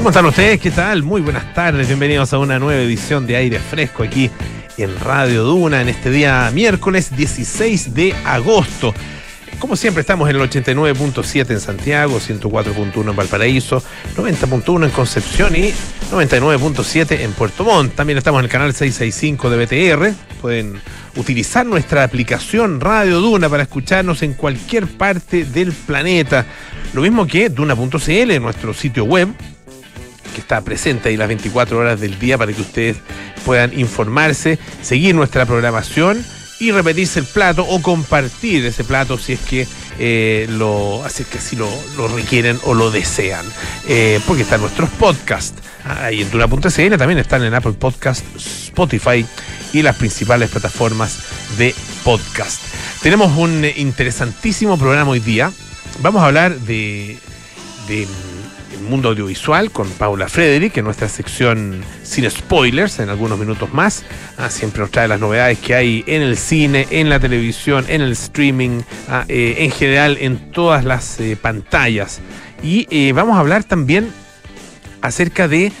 ¿Cómo están ustedes? ¿Qué tal? Muy buenas tardes. Bienvenidos a una nueva edición de Aire Fresco aquí en Radio Duna en este día miércoles 16 de agosto. Como siempre estamos en el 89.7 en Santiago, 104.1 en Valparaíso, 90.1 en Concepción y 99.7 en Puerto Montt. También estamos en el canal 665 de BTR. Pueden utilizar nuestra aplicación Radio Duna para escucharnos en cualquier parte del planeta. Lo mismo que Duna.cl, nuestro sitio web, está presente ahí las 24 horas del día para que ustedes puedan informarse, seguir nuestra programación y repetirse el plato o compartir ese plato si es que eh, lo así es que así lo, lo, requieren o lo desean. Eh, porque están nuestros podcasts. Ah, ahí en Duna.cl también están en Apple Podcast, Spotify y las principales plataformas de podcast. Tenemos un interesantísimo programa hoy día. Vamos a hablar de, de mundo audiovisual con Paula Frederick en nuestra sección sin spoilers en algunos minutos más. Ah, siempre nos trae las novedades que hay en el cine, en la televisión, en el streaming, ah, eh, en general en todas las eh, pantallas. Y eh, vamos a hablar también acerca de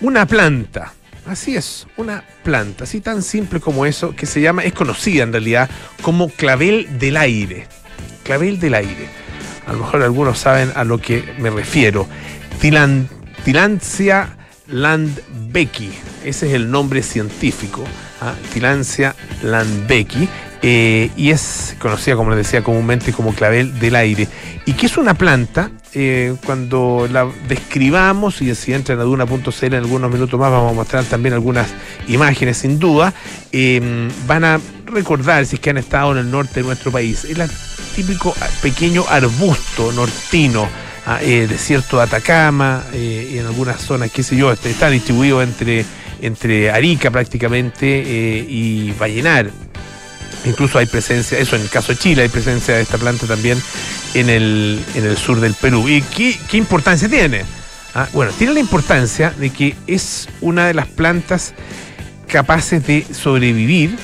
una planta. Así es, una planta, así tan simple como eso, que se llama, es conocida en realidad como clavel del aire. Clavel del aire. A lo mejor algunos saben a lo que me refiero. Tilan, Tilancia landbecki, ese es el nombre científico, ¿ah? Tilancia landbecki, eh, y es conocida, como les decía, comúnmente como clavel del aire, y que es una planta, eh, cuando la describamos, y si entran a duna.cl en algunos minutos más vamos a mostrar también algunas imágenes sin duda, eh, van a recordar si es que han estado en el norte de nuestro país, es el típico pequeño arbusto nortino, Ah, eh, desierto de Atacama eh, en algunas zonas, qué sé yo, está distribuido entre, entre Arica prácticamente eh, y Vallenar. Incluso hay presencia, eso en el caso de Chile, hay presencia de esta planta también en el, en el sur del Perú. ¿Y qué, qué importancia tiene? Ah, bueno, tiene la importancia de que es una de las plantas capaces de sobrevivir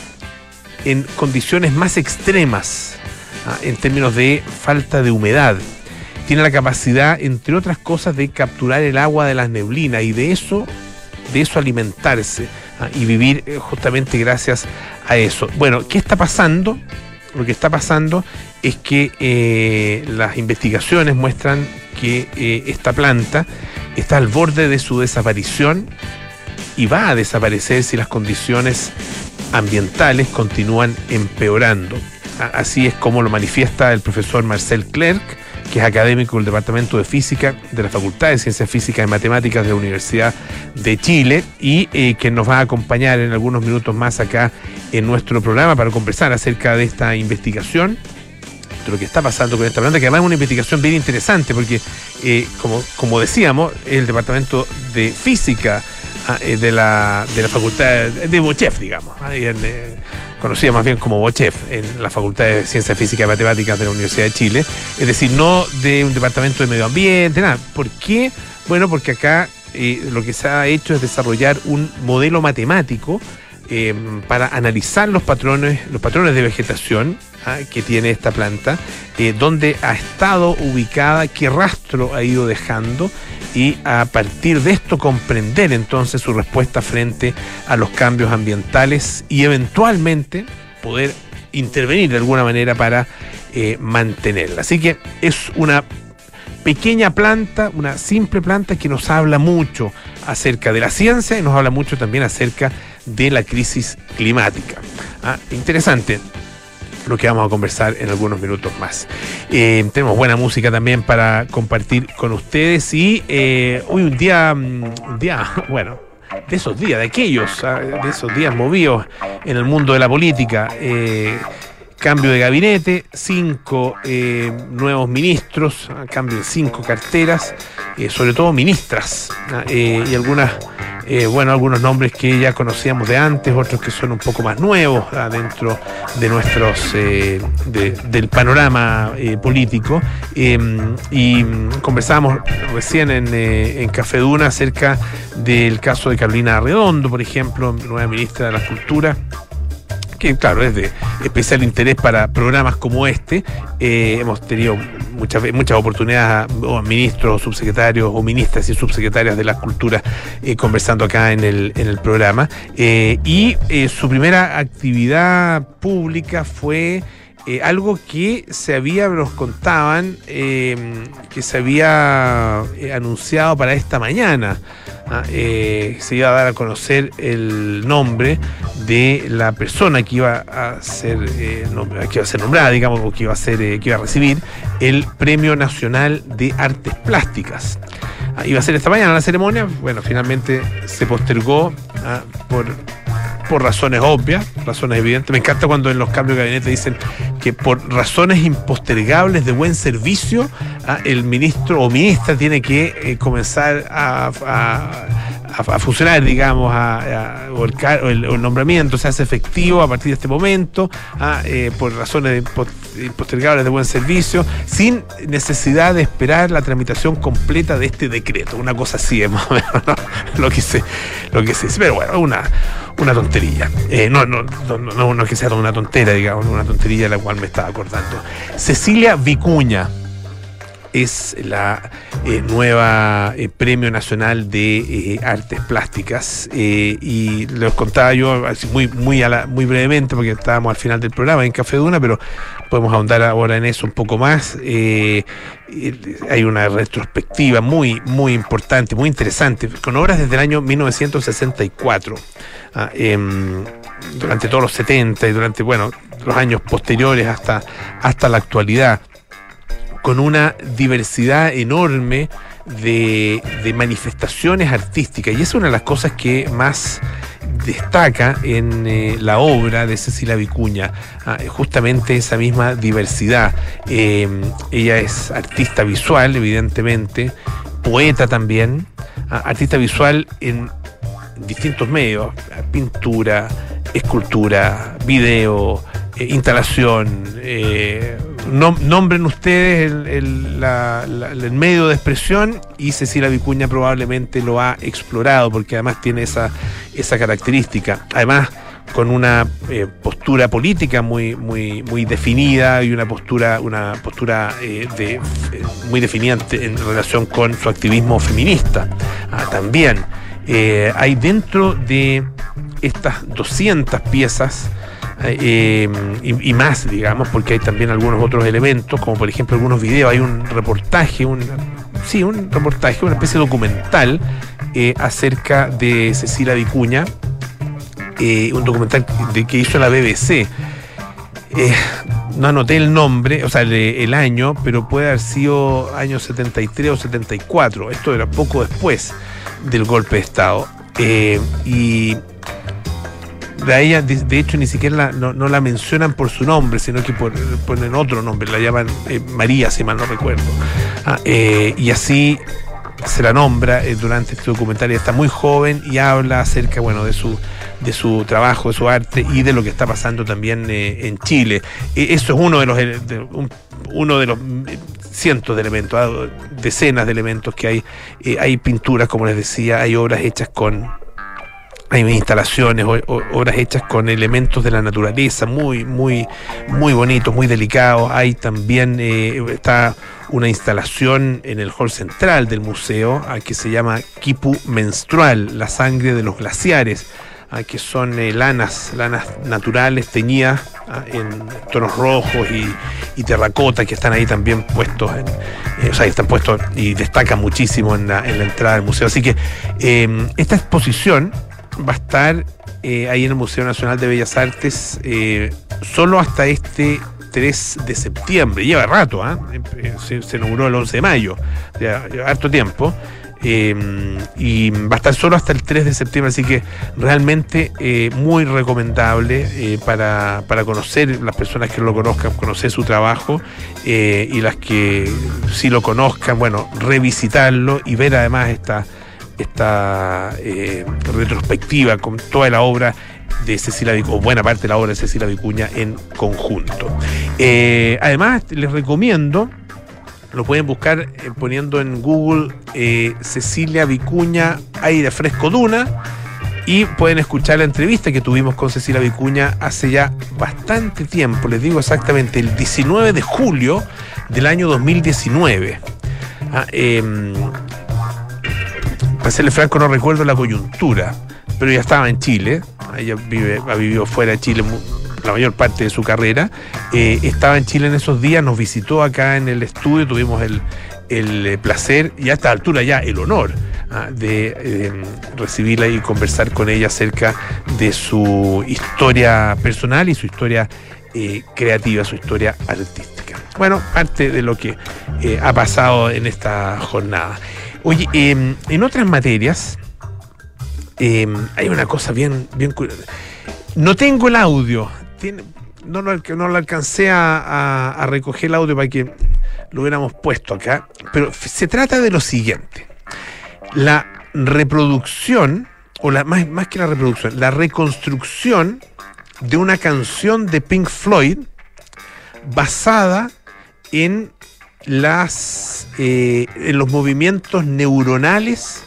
en condiciones más extremas ah, en términos de falta de humedad tiene la capacidad, entre otras cosas, de capturar el agua de las neblinas y de eso, de eso alimentarse ¿ah? y vivir eh, justamente gracias a eso. Bueno, ¿qué está pasando? Lo que está pasando es que eh, las investigaciones muestran que eh, esta planta está al borde de su desaparición y va a desaparecer si las condiciones ambientales continúan empeorando. Así es como lo manifiesta el profesor Marcel Clerc, que es académico del Departamento de Física de la Facultad de Ciencias Físicas y Matemáticas de la Universidad de Chile y eh, que nos va a acompañar en algunos minutos más acá en nuestro programa para conversar acerca de esta investigación de lo que está pasando con esta planta, que además es una investigación bien interesante porque, eh, como, como decíamos, el Departamento de Física ah, eh, de, la, de la Facultad de Bochef, digamos, conocida más bien como Bochef, en la Facultad de Ciencias Físicas y Matemáticas de la Universidad de Chile, es decir, no de un departamento de medio ambiente, nada. ¿Por qué? Bueno, porque acá eh, lo que se ha hecho es desarrollar un modelo matemático eh, para analizar los patrones, los patrones de vegetación que tiene esta planta, eh, dónde ha estado ubicada, qué rastro ha ido dejando y a partir de esto comprender entonces su respuesta frente a los cambios ambientales y eventualmente poder intervenir de alguna manera para eh, mantenerla. Así que es una pequeña planta, una simple planta que nos habla mucho acerca de la ciencia y nos habla mucho también acerca de la crisis climática. Ah, interesante lo que vamos a conversar en algunos minutos más. Eh, tenemos buena música también para compartir con ustedes y eh, hoy un día, mm, un día, bueno, de esos días, de aquellos, ah, de esos días movidos en el mundo de la política. Eh, cambio de gabinete, cinco eh, nuevos ministros, ah, cambio de cinco carteras, eh, sobre todo ministras, ah, eh, y algunas, bueno, algunos nombres que ya conocíamos de antes, otros que son un poco más nuevos ah, dentro de nuestros, del panorama político. Em, y conversábamos recién en, en Café acerca del caso de Carolina Redondo, por ejemplo, nueva ministra de la Cultura que claro, es de especial interés para programas como este. Eh, hemos tenido muchas, muchas oportunidades a, ministros, subsecretarios o ministras y subsecretarias de la cultura eh, conversando acá en el, en el programa. Eh, y su primera actividad pública fue... algo que se había, nos contaban, que se había anunciado para esta mañana. Ah, eh, se iba a dar a conocer el nombre de la persona que iba a ser, eh, que iba a ser nombrada, digamos, o que iba a ser, eh, que iba a recibir el Premio Nacional de Artes Plásticas. Ah, iba a ser esta mañana la ceremonia, bueno, finalmente se postergó ah, por por razones obvias, razones evidentes. Me encanta cuando en los cambios de gabinete dicen que por razones impostergables de buen servicio, ah, el ministro o ministra tiene que eh, comenzar a, funcionar, digamos, a, o, el, nombramiento se hace efectivo a partir de este momento, ah, eh, por razones impostergables de buen servicio, sin necesidad de esperar la tramitación completa de este decreto. Una cosa así, es lo que se, lo pero bueno, una una tontería. Eh, no, no, no, no, es que sea una tontera, digamos, una tontería de la cual me estaba acordando. Cecilia Vicuña es la eh, nueva eh, Premio Nacional de Artes Plásticas y les contaba yo muy muy muy brevemente porque estábamos al final del programa en Café Duna, pero podemos ahondar ahora en eso un poco más. hay una retrospectiva muy muy importante, muy interesante, con obras desde el año 1964. Ah, em, durante todos los 70 y durante, bueno, los años posteriores hasta, hasta la actualidad, con una diversidad enorme de, manifestaciones artísticas. Y es una de las cosas que más destaca en eh, la obra de Cecilia Vicuña, ah, justamente esa misma diversidad. Em, ella es artista visual, evidentemente, poeta también, ah, artista visual en distintos medios, pintura, escultura, video, eh, instalación, eh, nombren ustedes el, medio de expresión y Cecilia Vicuña probablemente lo ha explorado porque además tiene esa, esa característica. Además, con una eh, postura política muy, muy, muy definida y una postura, una postura de, muy definida en relación con su activismo feminista. Ah, también eh, hay dentro de estas 200 piezas eh, y, más, digamos, porque hay también algunos otros elementos, como por ejemplo algunos videos, hay un reportaje, un, sí, un reportaje, una especie de documental eh, acerca de Cecilia Vicuña, un documental de, que hizo la BBC. no anoté el nombre, o sea, el, año, pero puede haber sido año 73 o 74. Esto era poco después del golpe de Estado. Eh, y de ella, de, hecho, ni siquiera no, la mencionan por su nombre, sino que ponen otro nombre, la llaman eh, María, si mal no recuerdo. Ah, eh, y así se la nombra durante este documental. está muy joven y habla acerca, bueno, de su de su trabajo, de su arte y de lo que está pasando también en Chile. eso es uno de los uno de los cientos de elementos, ah, decenas de elementos que hay. Eh, hay pinturas, como les decía, hay obras hechas con hay instalaciones, obras hechas con elementos de la naturaleza, muy, muy, muy bonitos, muy delicados. Hay también, eh, está una instalación en el hall central del museo ah, que se llama Kipu Menstrual, la sangre de los glaciares que son eh, lanas, lanas naturales teñidas ah, en tonos rojos y, terracota que están ahí también puestos, en, eh, o sea, están puestos y destacan muchísimo en la, entrada del museo. Así que esta exposición va a estar eh, ahí en el Museo Nacional de Bellas Artes solo hasta este 3 de septiembre. Lleva rato, ¿ah? se, se, inauguró el 11 de mayo, ya, harto tiempo. Em, y va a estar solo hasta el 3 de septiembre, así que realmente eh, muy recomendable eh, para, conocer las personas que lo conozcan, conocer su trabajo eh, y las que si lo conozcan, bueno, revisitarlo y ver además esta, esta retrospectiva con toda la obra de Cecilia Vicuña, o buena parte de la obra de Cecilia Vicuña en conjunto. además, les recomiendo lo pueden buscar eh, poniendo en Google eh, Cecilia Vicuña Aire Fresco Duna y pueden escuchar la entrevista que tuvimos con Cecilia Vicuña hace ya bastante tiempo, les digo exactamente, el 19 de julio del año 2019. Ah, em, para franco, no recuerdo la coyuntura, pero ya estaba en Chile, ella vive, ha vivido fuera de Chile la mayor parte de su carrera. Eh, estaba en Chile en esos días, nos visitó acá en el estudio, tuvimos el, el placer y a esta altura ya el honor ah, de em, recibirla y conversar con ella acerca de su historia personal y su historia eh, creativa, su historia artística. Bueno, parte de lo que eh, ha pasado en esta jornada. Oye, em, en otras materias em, hay una cosa bien, bien curiosa. No tengo el audio. no, lo, no lo alcancé a, a recoger el audio para que lo hubiéramos puesto acá, pero se trata de lo siguiente. La reproducción, o la, más, más que la reproducción, la reconstrucción de una canción de Pink Floyd basada en las eh, los movimientos neuronales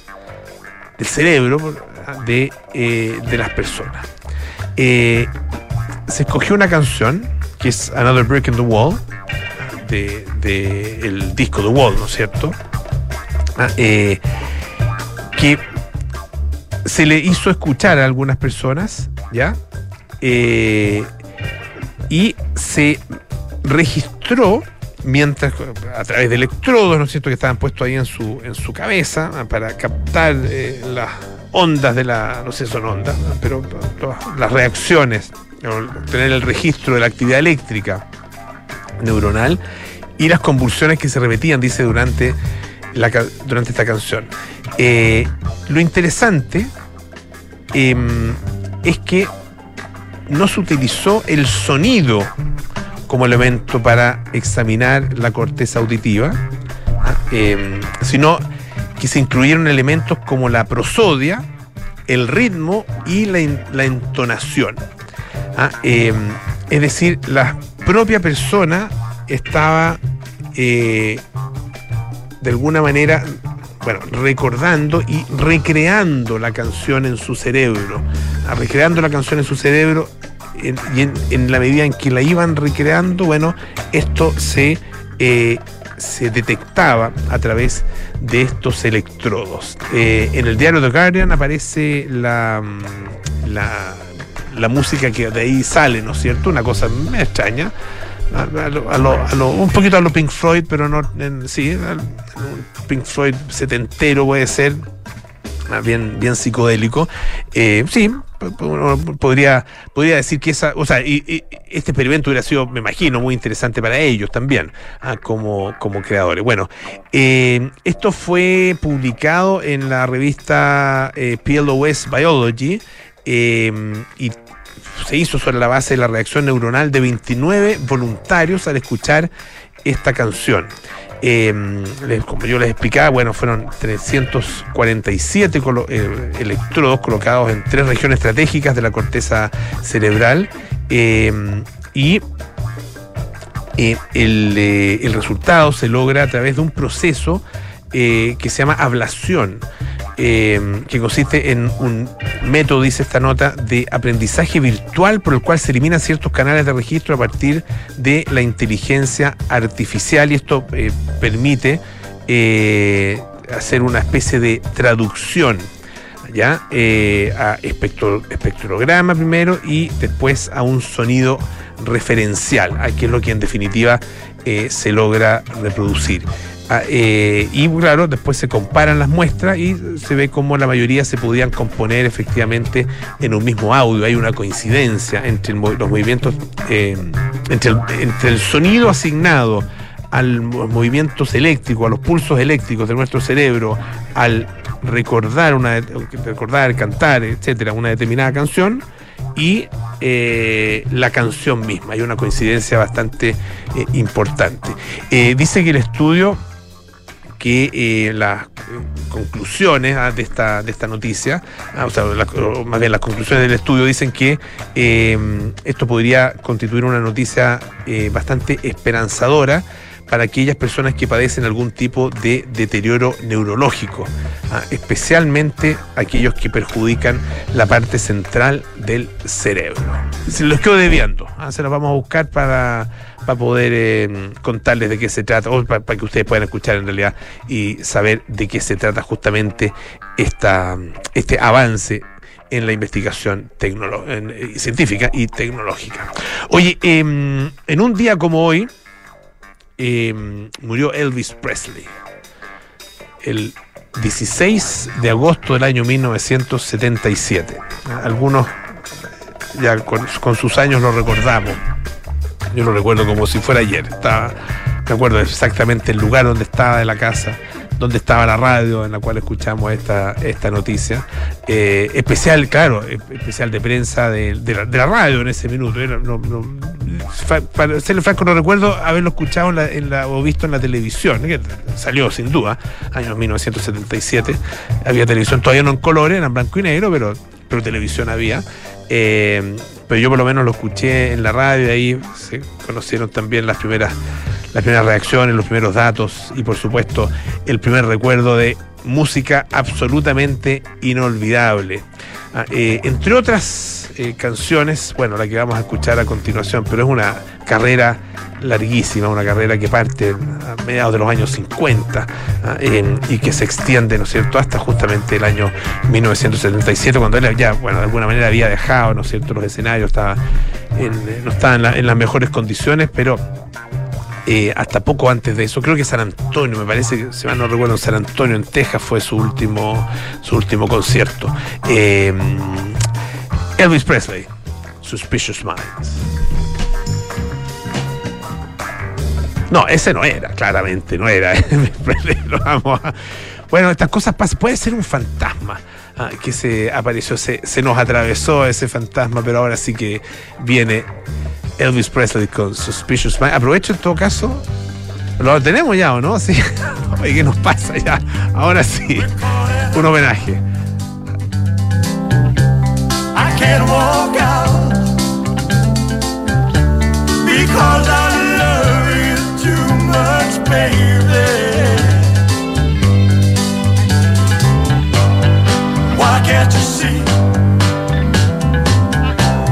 del cerebro de, eh, de las personas. Eh, se escogió una canción que es Another Brick in the Wall de, el disco The Wall, ¿no es cierto? Ah, eh, que se le hizo escuchar a algunas personas, ¿ya? Y se registró mientras a través de electrodos, ¿no es cierto?, que estaban puestos ahí en su, en su cabeza ah, para captar eh, las ondas de la, no sé, son ondas, pero las reacciones, tener el registro de la actividad eléctrica neuronal y las convulsiones que se repetían, dice, durante, la, durante esta canción. Eh, lo interesante em, es que no se utilizó el sonido como elemento para examinar la corteza auditiva, ¿ah? em, sino que se incluyeron elementos como la prosodia, el ritmo y la, entonación. ¿ah? Em, es decir, la propia persona estaba eh, de alguna manera, bueno, recordando y recreando la canción en su cerebro, ah, recreando la canción en su cerebro y en, la medida en que la iban recreando, bueno, esto se, eh, se detectaba a través de estos electrodos. Eh, en el diario The Guardian aparece la, la, la música que de ahí sale, ¿no es cierto? Una cosa extraña un poquito a lo Pink Floyd, pero no, sí, Pink Floyd setentero puede ser, bien, bien psicodélico. Eh, sí, podría, podría decir que esa, o sea, y, este experimento hubiera sido, me imagino, muy interesante para ellos también, ah, como, como creadores. Bueno, eh, esto fue publicado en la revista eh, PLOS Biology y se hizo sobre la base de la reacción neuronal de 29 voluntarios al escuchar esta canción. Em, como yo les explicaba, bueno, fueron 347 eh, electrodos colocados en tres regiones estratégicas de la corteza cerebral em, y eh, el, eh, el, resultado se logra a través de un proceso que se llama ablación. Em, que consiste en un método, dice esta nota, de aprendizaje virtual por el cual se eliminan ciertos canales de registro a partir de la inteligencia artificial y esto eh, permite eh, hacer una especie de traducción ¿ya? Eh, a espectrograma primero y después a un sonido referencial, que es lo que en definitiva se logra reproducir. Ah, eh, y claro, después se comparan las muestras y se ve cómo la mayoría se podían componer efectivamente en un mismo audio. Hay una coincidencia entre los movimientos, eh, entre, el, sonido asignado a los movimientos eléctricos, a los pulsos eléctricos de nuestro cerebro, al recordar, una, recordar, cantar, etcétera, una determinada canción y eh, la canción misma. Hay una coincidencia bastante importante. dice que el estudio que eh, las conclusiones ah, de, esta, de esta noticia, ah, o sea, más bien las conclusiones del estudio dicen que em, esto podría constituir una noticia eh, bastante esperanzadora para aquellas personas que padecen algún tipo de deterioro neurológico, ¿ah? especialmente aquellos que perjudican la parte central del cerebro. Se los quedo debiendo, ¿ah? se los vamos a buscar para, para poder eh, contarles de qué se trata, o para, que ustedes puedan escuchar en realidad y saber de qué se trata justamente esta, este avance en la investigación eh, científica y tecnológica. Oye, em, en un día como hoy em, murió Elvis Presley. El 16 de agosto del año 1977. Algunos ya con, sus años lo recordamos. Yo lo recuerdo como si fuera ayer. Estaba, me acuerdo exactamente el lugar donde estaba de la casa donde estaba la radio en la cual escuchamos esta, esta noticia. Eh, especial, claro, especial de prensa de, la, radio en ese minuto. para serle franco, no recuerdo haberlo escuchado en la, o visto en la televisión, que salió sin duda, año 1977. Había televisión todavía no en colores, era en blanco y negro, pero, pero televisión había. Eh, pero yo por lo menos lo escuché en la radio y ahí se conocieron también las primeras las primeras reacciones, los primeros datos y por supuesto el primer recuerdo de música absolutamente inolvidable. Ah, eh, entre otras eh, canciones, bueno, la que vamos a escuchar a continuación, pero es una carrera larguísima, una carrera que parte a mediados de los años 50 ah, y que se extiende, ¿no es cierto?, hasta justamente el año 1977, cuando él ya, bueno, de alguna manera había dejado, ¿no es cierto?, los escenarios, estaba no estaba en, en las mejores condiciones, pero eh, hasta poco antes de eso. Creo que San Antonio, me parece, si mal no recuerdo, San Antonio, en Texas, fue su último, su último concierto. Eh, Elvis Presley, Suspicious Minds. No, ese no era, claramente, no era. Bueno, estas cosas pasan. Puede ser un fantasma. Ah, que se apareció, se, se nos atravesó ese fantasma, pero ahora sí que viene Elvis Presley con Suspicious Mind. Aprovecho en todo caso. Lo tenemos ya, ¿o no? Sí. Oye, ¿qué nos pasa ya? Ahora sí. Un homenaje. I can't walk out because I love you too much, baby. Why can't you see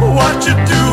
what you do?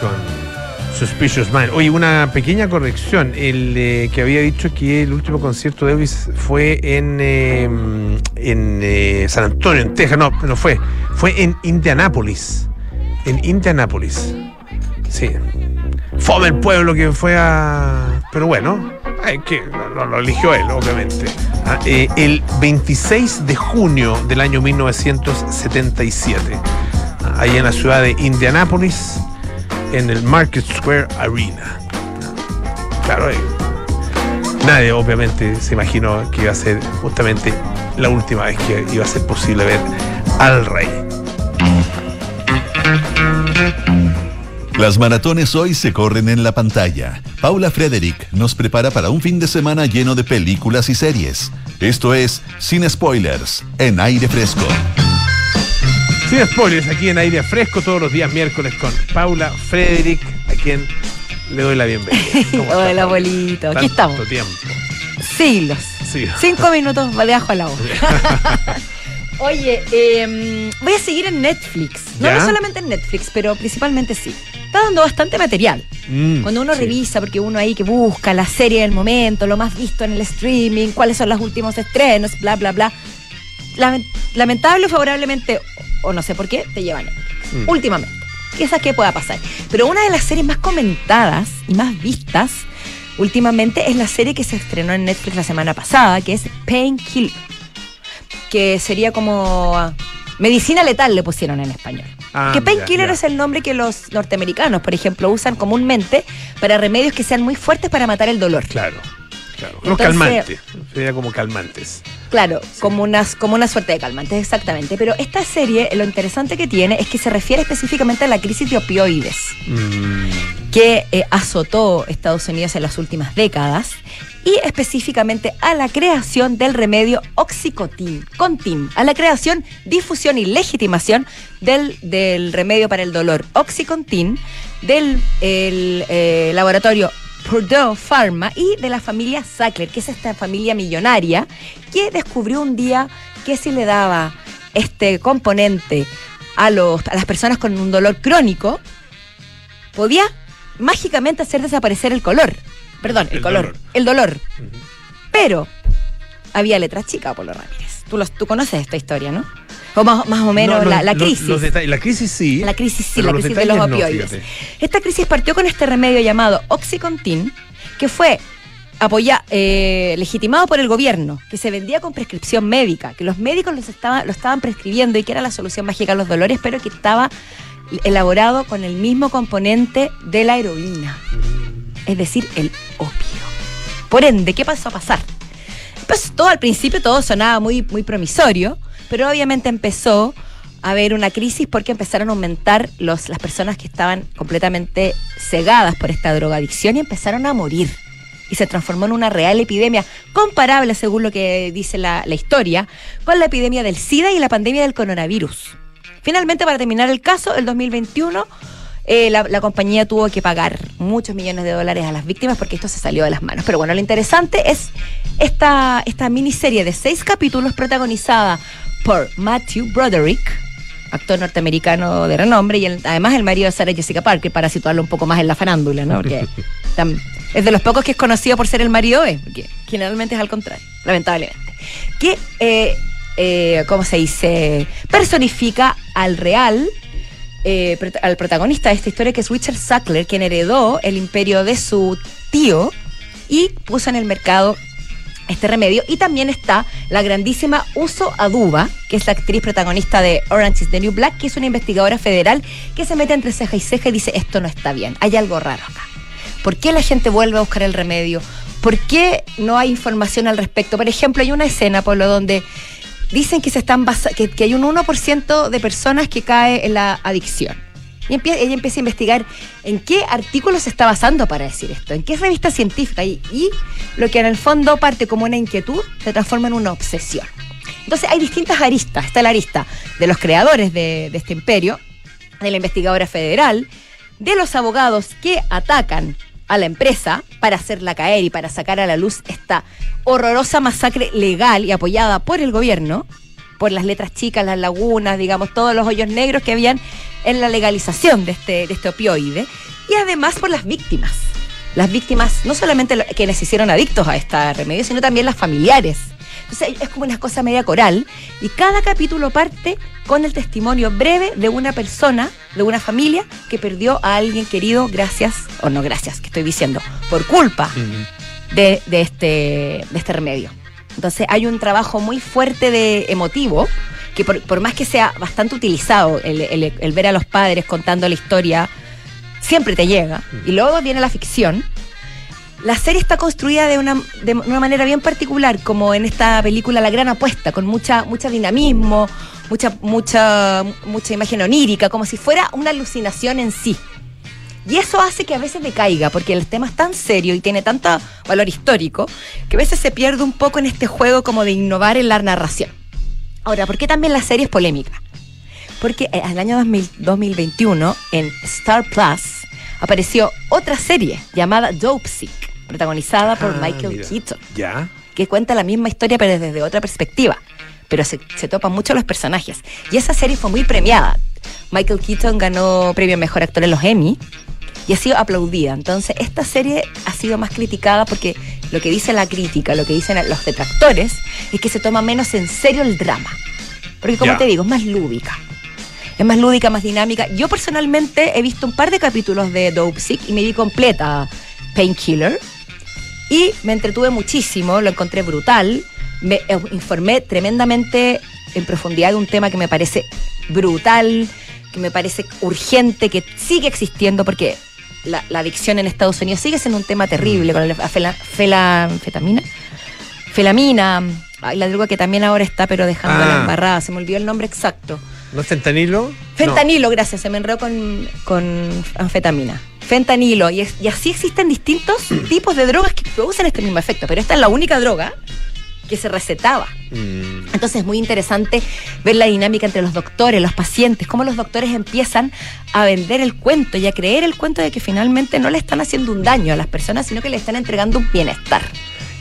Con Suspicious Mind. Oye, una pequeña corrección. El eh, que había dicho que el último concierto de Elvis fue en, eh, en eh, San Antonio, en Texas. No, no fue. Fue en Indianápolis. En Indianápolis. Sí. Fome el pueblo que fue a. Pero bueno, hay que, lo, eligió él, obviamente. Ah, el 26 de junio del año 1977. ah, Ahí en la ciudad de Indianápolis, en el Market Square Arena. Claro, eh, nadie obviamente se imaginó que iba a ser justamente la última vez que iba a ser posible ver al rey. Las maratones hoy se corren en la pantalla. Paula Frederick nos prepara para un fin de semana lleno de películas y series. Esto es Sin Spoilers, en aire fresco. Sin spoilers, aquí en aire fresco todos los días miércoles con Paula Frederick, a quien le doy la bienvenida. ¿Cómo está, Hola, abuelito. Aquí Tanto estamos. tiempo. Siglos. Sí. Cinco minutos de ajo a la boca. Oye, eh, voy a seguir en Netflix. No, no solamente en Netflix, pero principalmente sí. Está dando bastante material. Mm, Cuando uno sí. revisa, porque uno ahí que busca la serie del momento, lo más visto en el streaming, cuáles son los últimos estrenos, bla, bla, bla. Lament- lamentable o favorablemente, o no sé por qué, te llevan Mm. últimamente. Quizás que pueda pasar. Pero una de las series más comentadas y más vistas últimamente es la serie que se estrenó en Netflix la semana pasada, que es Painkiller. Que sería como ah, Medicina letal le pusieron en español. Ah, que painkiller es el nombre que los norteamericanos, por ejemplo, usan comúnmente para remedios que sean muy fuertes para matar el dolor. Claro. Claro. Los Entonces- calmantes. Sería como calmantes. Claro, como, unas, como una suerte de calmantes, exactamente. Pero esta serie, lo interesante que tiene es que se refiere específicamente a la crisis de opioides Mm, que eh, azotó Estados Unidos en las últimas décadas y específicamente a la creación del remedio Oxycontin, Contin, a la creación, difusión y legitimación del, del remedio para el dolor Oxycontin del el, eh, laboratorio Purdue Pharma y de la familia Sackler, que es esta familia millonaria que descubrió un día que si le daba este componente a, los, a las personas con un dolor crónico, podía mágicamente hacer desaparecer el color. Perdón, el, El color. dolor. El dolor. Pero había letras chicas, Polo Ramírez. Tú, los, tú conoces esta historia, ¿no? O más, más o menos No, la, los- la crisis. los la crisis sí. La crisis, sí, la crisis de los opioides. Esta crisis partió con este remedio llamado Oxycontin, que fue apoya, eh, legitimado por el gobierno, que se vendía con prescripción médica, que los médicos los estaba, lo estaban prescribiendo y que era la solución mágica a los dolores, pero que estaba elaborado con el mismo componente de la heroína, es decir, el opio. Por ende, ¿qué pasó a pasar? Pues todo al principio todo sonaba muy, muy promisorio, pero obviamente empezó a haber una crisis porque empezaron a aumentar los, las personas que estaban completamente cegadas por esta drogadicción y empezaron a morir. Y se transformó en una real epidemia comparable, según lo que dice la, la historia, con la epidemia del SIDA y la pandemia del coronavirus. Finalmente, para terminar el caso, el 2021 eh, la, la compañía tuvo que pagar muchos millones de dólares a las víctimas porque esto se salió de las manos. Pero bueno, lo interesante es esta, esta miniserie de seis capítulos protagonizada por Matthew Broderick, actor norteamericano de renombre, y el- además el marido de Sarah Jessica Parker, para situarlo un poco más en la farándula, ¿no? Porque tam- es de los pocos que es conocido por ser el marido de, porque generalmente es al contrario, lamentablemente. Que, eh, eh, ¿cómo se dice? Personifica al real eh, al protagonista de esta historia, que es Richard Sackler, quien heredó el imperio de su tío y puso en el mercado este remedio. Y también está la grandísima Uso Aduba, que es la actriz protagonista de Orange is the New Black, que es una investigadora federal que se mete entre ceja y ceja y dice, esto no está bien, hay algo raro acá. ¿Por qué la gente vuelve a buscar el remedio? ¿Por qué no hay información al respecto? Por ejemplo, hay una escena, Pablo, donde dicen que se están que, que hay un 1% de personas que cae en la adicción. Y ella empieza a investigar en qué artículo se está basando para decir esto, en qué revista científica. Y, lo que en el fondo parte como una inquietud se transforma en una obsesión. Entonces hay distintas aristas. Está la arista de los creadores de este imperio, de la investigadora federal, de los abogados que atacan a la empresa para hacerla caer y para sacar a la luz esta horrorosa masacre legal y apoyada por el gobierno, por las letras chicas, las lagunas, digamos, todos los hoyos negros que habían en la legalización de este, de este opioide y además por las víctimas. Las víctimas, no solamente quienes se hicieron adictos a este remedio, sino también las familiares. Entonces es como una cosa media coral y cada capítulo parte con el testimonio breve de una persona, de una familia que perdió a alguien querido gracias, o no gracias, que estoy diciendo, por culpa de, de este, de este remedio. Entonces hay un trabajo muy fuerte de emotivo, que por, por más que sea bastante utilizado el, el- ver a los padres contando la historia, siempre te llega. Y luego viene la ficción. La serie está construida de una, de una manera bien particular, como en esta película La Gran Apuesta, con mucha, mucha dinamismo, mucha, mucha, mucha imagen onírica, como si fuera una alucinación en sí. Y eso hace que a veces decaiga, porque el tema es tan serio y tiene tanto valor histórico, que a veces se pierde un poco en este juego como de innovar en la narración. Ahora, ¿por qué también la serie es polémica? Porque eh, en el año 2000 2021, en Star Plus, apareció otra serie llamada Dope Sick, protagonizada por Ah, Michael mira. Keaton Ya. que cuenta la misma historia pero desde otra perspectiva. Pero se, se topan mucho los personajes. Y esa serie fue muy premiada. Michael Keaton ganó premio Mejor Actor en los Emmy y ha sido aplaudida. Entonces, esta serie ha sido más criticada porque lo que dice la crítica, lo que dicen los detractores, es que se toma menos en serio el drama. Porque, como te digo, es más lúdica. Es más lúdica, más dinámica. Yo personalmente he visto un par de capítulos de Dope Sick y me vi completa Painkiller. Y me entretuve muchísimo, lo encontré brutal. Me eh, informé tremendamente en profundidad de un tema que me parece brutal, que me parece urgente, que sigue existiendo porque la, la adicción en Estados Unidos sigue siendo un tema terrible con la fetamina. Felamina, ay, la droga que también ahora está pero dejando la Ah. embarrada, se me olvidó el nombre exacto. ¿No es fentanilo? Fentanilo, gracias, se me enredó con, con anfetamina. Fentanilo, y, es- y así existen distintos tipos de drogas que producen este mismo efecto, pero esta es la única droga que se recetaba. Mm. Entonces es muy interesante ver la dinámica entre los doctores, los pacientes, cómo los doctores empiezan a vender el cuento y a creer el cuento de que finalmente no le están haciendo un daño a las personas, sino que le están entregando un bienestar.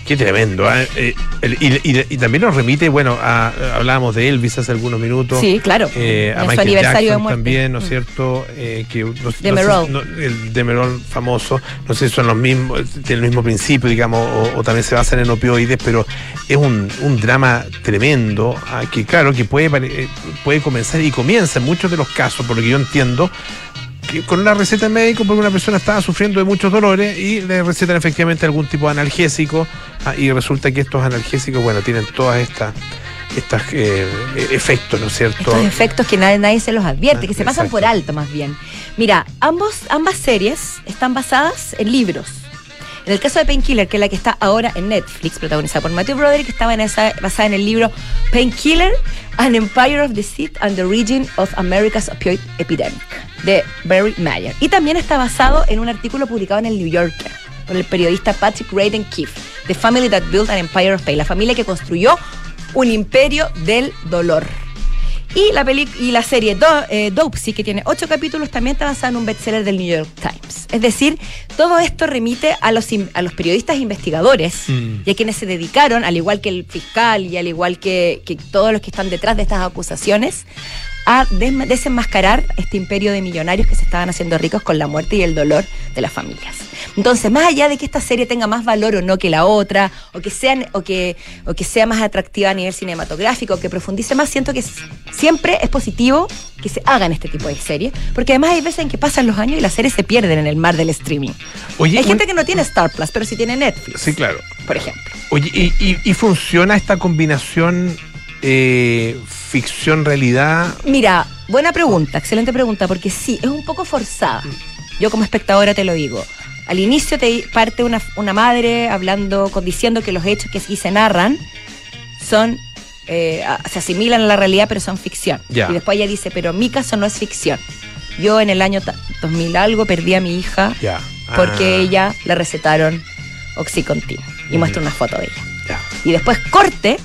Qué tremendo. ¿eh? Eh, el- y, y- y también nos remite, bueno, a, hablábamos de Elvis hace algunos minutos. Sí, claro. Eh, a Michael aniversario de Jackson muerte. también, ¿no es Mm. cierto? Que no- Demerol. no- el Demerol famoso, no sé si son los mismos, tienen el mismo principio, digamos, o, o también se basan en opioides, pero es un, un drama tremendo, ah, que claro, que puede, puede comenzar y comienza en muchos de los casos, por lo que yo entiendo, con una receta médica porque una persona estaba sufriendo de muchos dolores y le recetan efectivamente algún tipo de analgésico ah, y resulta que estos analgésicos, bueno, tienen todas estas estos efectos, ¿no es cierto? Estos efectos que nadie, nadie se los advierte, Ah, que se pasan por alto más bien. Mira, ambos, ambas series están basadas en libros. En el caso de Painkiller, que es la que está ahora en Netflix, protagonizada por Matthew Broderick, estaba en esa, basada en el libro Painkiller, An Empire of Deceit and the Origin of America's Opioid Epidemic, de Barry Mayer. Y también está basado en un artículo publicado en el New Yorker por el periodista Patrick Radden Keefe, The Family That Built an Empire of Pain, la familia que construyó un imperio del dolor. Y la, peli y la serie Do eh, que tiene ocho capítulos, también está basada en un bestseller del New York Times. Es decir, todo esto remite a los, a los periodistas investigadores Mm. y a quienes se dedicaron, al igual que el fiscal y al igual que, que todos los que están detrás de estas acusaciones, a desenmascarar este imperio de millonarios que se estaban haciendo ricos con la muerte y el dolor de las familias. Entonces, más allá de que esta serie tenga más valor o no que la otra, o que, sean, o que, o que sea más atractiva a nivel cinematográfico, o que profundice más, siento que siempre es positivo que se hagan este tipo de series, porque además hay veces en que pasan los años y las series se pierden en el mar del streaming. Oye, hay un- gente que no tiene Star Plus, pero sí tiene Netflix, Sí, claro. por ejemplo. Oye, ¿y, y- y funciona esta combinación eh, ficción-realidad? Mira, buena pregunta, excelente pregunta, porque sí, es un poco forzada. Yo como espectadora te lo digo. Al inicio te parte una, una madre hablando, con, diciendo que los hechos que aquí se narran son, eh, se asimilan a la realidad, pero son ficción. Y después ella dice, pero mi caso no es ficción. Yo en el año ta- 2000 algo perdí a mi hija Ya. porque Ah, ella le recetaron Oxycontin. Y Ujú. muestra una foto de ella. Y después corte,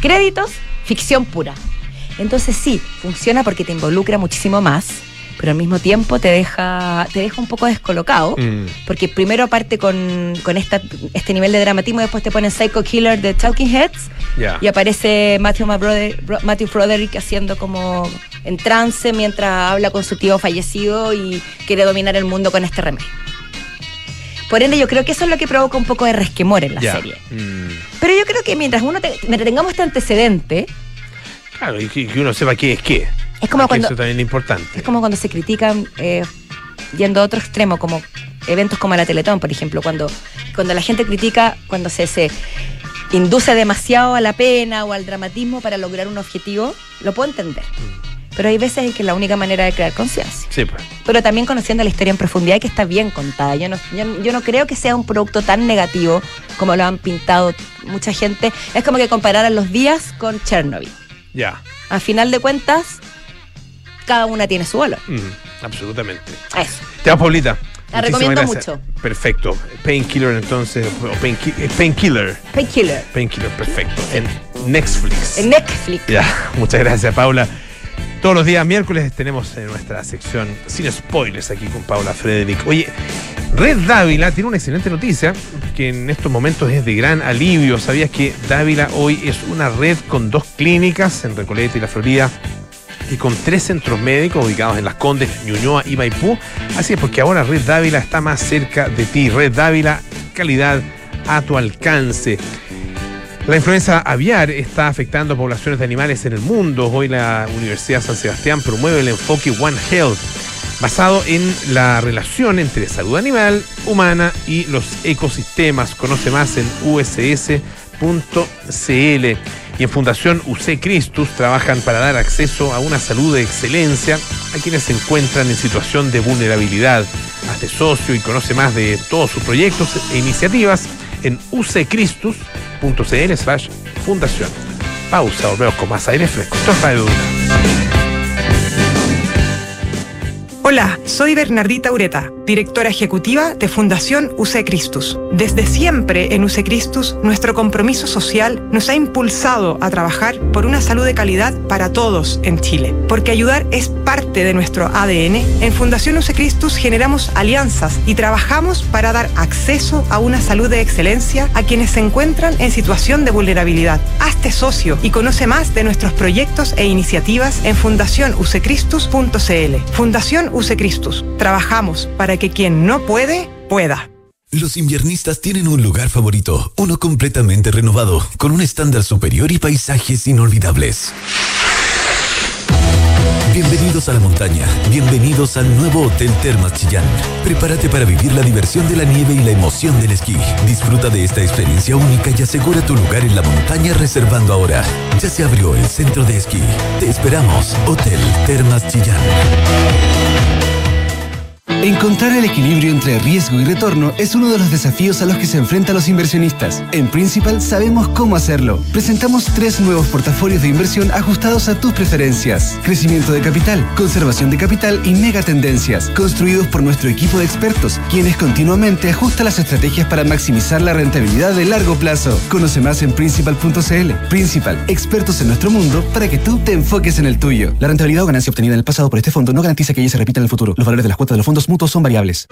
créditos, ficción pura. Entonces sí, funciona porque te involucra muchísimo más, pero al mismo tiempo te deja, te deja un poco descolocado, Mm. porque primero parte con, con esta, este nivel de dramatismo, después te ponen Psycho Killer de Talking Heads, y aparece Matthew, Mabroder- Bro- Matthew Broderick haciendo como en trance mientras habla con su tío fallecido y quiere dominar el mundo con este remedio. Por ende, yo creo que eso es lo que provoca un poco de resquemor en la Ya. serie. Mm. Pero yo creo que mientras uno te- mientras tengamos este antecedente, Claro, y que, que uno sepa qué es qué. Es como Porque cuando- Eso también es importante. es como cuando se critican eh, yendo a otro extremo, como eventos como la Teletón, por ejemplo, cuando, cuando la gente critica, cuando se, se induce demasiado a la pena o al dramatismo para lograr un objetivo, lo puedo entender. Pero hay veces en que la única manera de crear conciencia. Sí, pues. Pero también conociendo la historia en profundidad y que está bien contada. Yo no, yo, yo no creo que sea un producto tan negativo como lo han pintado mucha gente. Es como que compararan los días con Chernobyl. Ya. A final de cuentas, cada una tiene su valor. Mm, absolutamente. Eso. Te vas, Paulita. La Muchísimas recomiendo gracias. mucho. Perfecto. Painkiller entonces. eh, Painkiller. Painkiller. Painkiller, perfecto. En Netflix. En Netflix. Ya, muchas gracias, Paula. Todos los días miércoles tenemos en nuestra sección sin spoilers aquí con Paula Frederick. Oye, Red Dávila tiene una excelente noticia que en estos momentos es de gran alivio. ¿Sabías que Dávila hoy es una red con dos clínicas en Recoleta y la Florida? y con tres centros médicos ubicados en Las Condes, Ñuñoa y Maipú. Así es, porque ahora Red Dávila está más cerca de ti. Red Dávila, calidad a tu alcance. La influenza aviar está afectando a poblaciones de animales en el mundo. Hoy la Universidad San Sebastián promueve el enfoque One Health, basado en la relación entre salud animal, humana y los ecosistemas. Conoce más en uss.cl. Y en Fundación UC Christus trabajan para dar acceso a una salud de excelencia a quienes se encuentran en situación de vulnerabilidad. Hazte socio y conoce más de todos sus proyectos e iniciativas en uccristus.cl slash fundación. Pausa, volvemos con más aire fresco. Esto es Radio. Hola, soy Bernardita Ureta, directora ejecutiva de Fundación UC Christus. Desde siempre en UC Christus, nuestro compromiso social nos ha impulsado a trabajar por una salud de calidad para todos en Chile. Porque ayudar es parte de nuestro ADN, en Fundación UC Christus generamos alianzas y trabajamos para dar acceso a una salud de excelencia a quienes se encuentran en situación de vulnerabilidad. Hazte socio y conoce más de nuestros proyectos e iniciativas en fundacionucecristus.cl. Fundación Christus. Trabajamos para que quien no puede, pueda. Los inviernistas tienen un lugar favorito, uno completamente renovado, con un estándar superior y paisajes inolvidables. Bienvenidos a la montaña, bienvenidos al nuevo Hotel Termas Chillán. Prepárate para vivir la diversión de la nieve y la emoción del esquí. Disfruta de esta experiencia única y asegura tu lugar en la montaña reservando ahora. Ya se abrió el centro de esquí. Te esperamos, Hotel Termas Chillán. Encontrar el equilibrio entre riesgo y retorno es uno de los desafíos a los que se enfrentan los inversionistas. En Principal sabemos cómo hacerlo. Presentamos tres nuevos portafolios de inversión ajustados a tus preferencias. Crecimiento de capital, conservación de capital y megatendencias, construidos por nuestro equipo de expertos, quienes continuamente ajustan las estrategias para maximizar la rentabilidad de largo plazo. Conoce más en principal.cl. Principal, expertos en nuestro mundo para que tú te enfoques en el tuyo. La rentabilidad o ganancia obtenida en el pasado por este fondo no garantiza que ella se repita en el futuro. Los valores de las cuotas de los fondos mutuos son variables.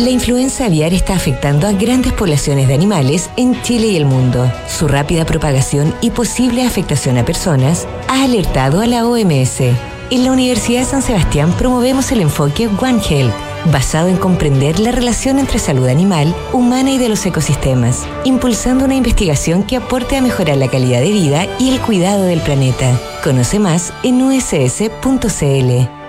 La influenza aviar está afectando a grandes poblaciones de animales en Chile y el mundo. Su rápida propagación y posible afectación a personas ha alertado a la OMS. En la Universidad de San Sebastián promovemos el enfoque One Health, basado en comprender la relación entre salud animal, humana y de los ecosistemas, impulsando una investigación que aporte a mejorar la calidad de vida y el cuidado del planeta. Conoce más en uss.cl.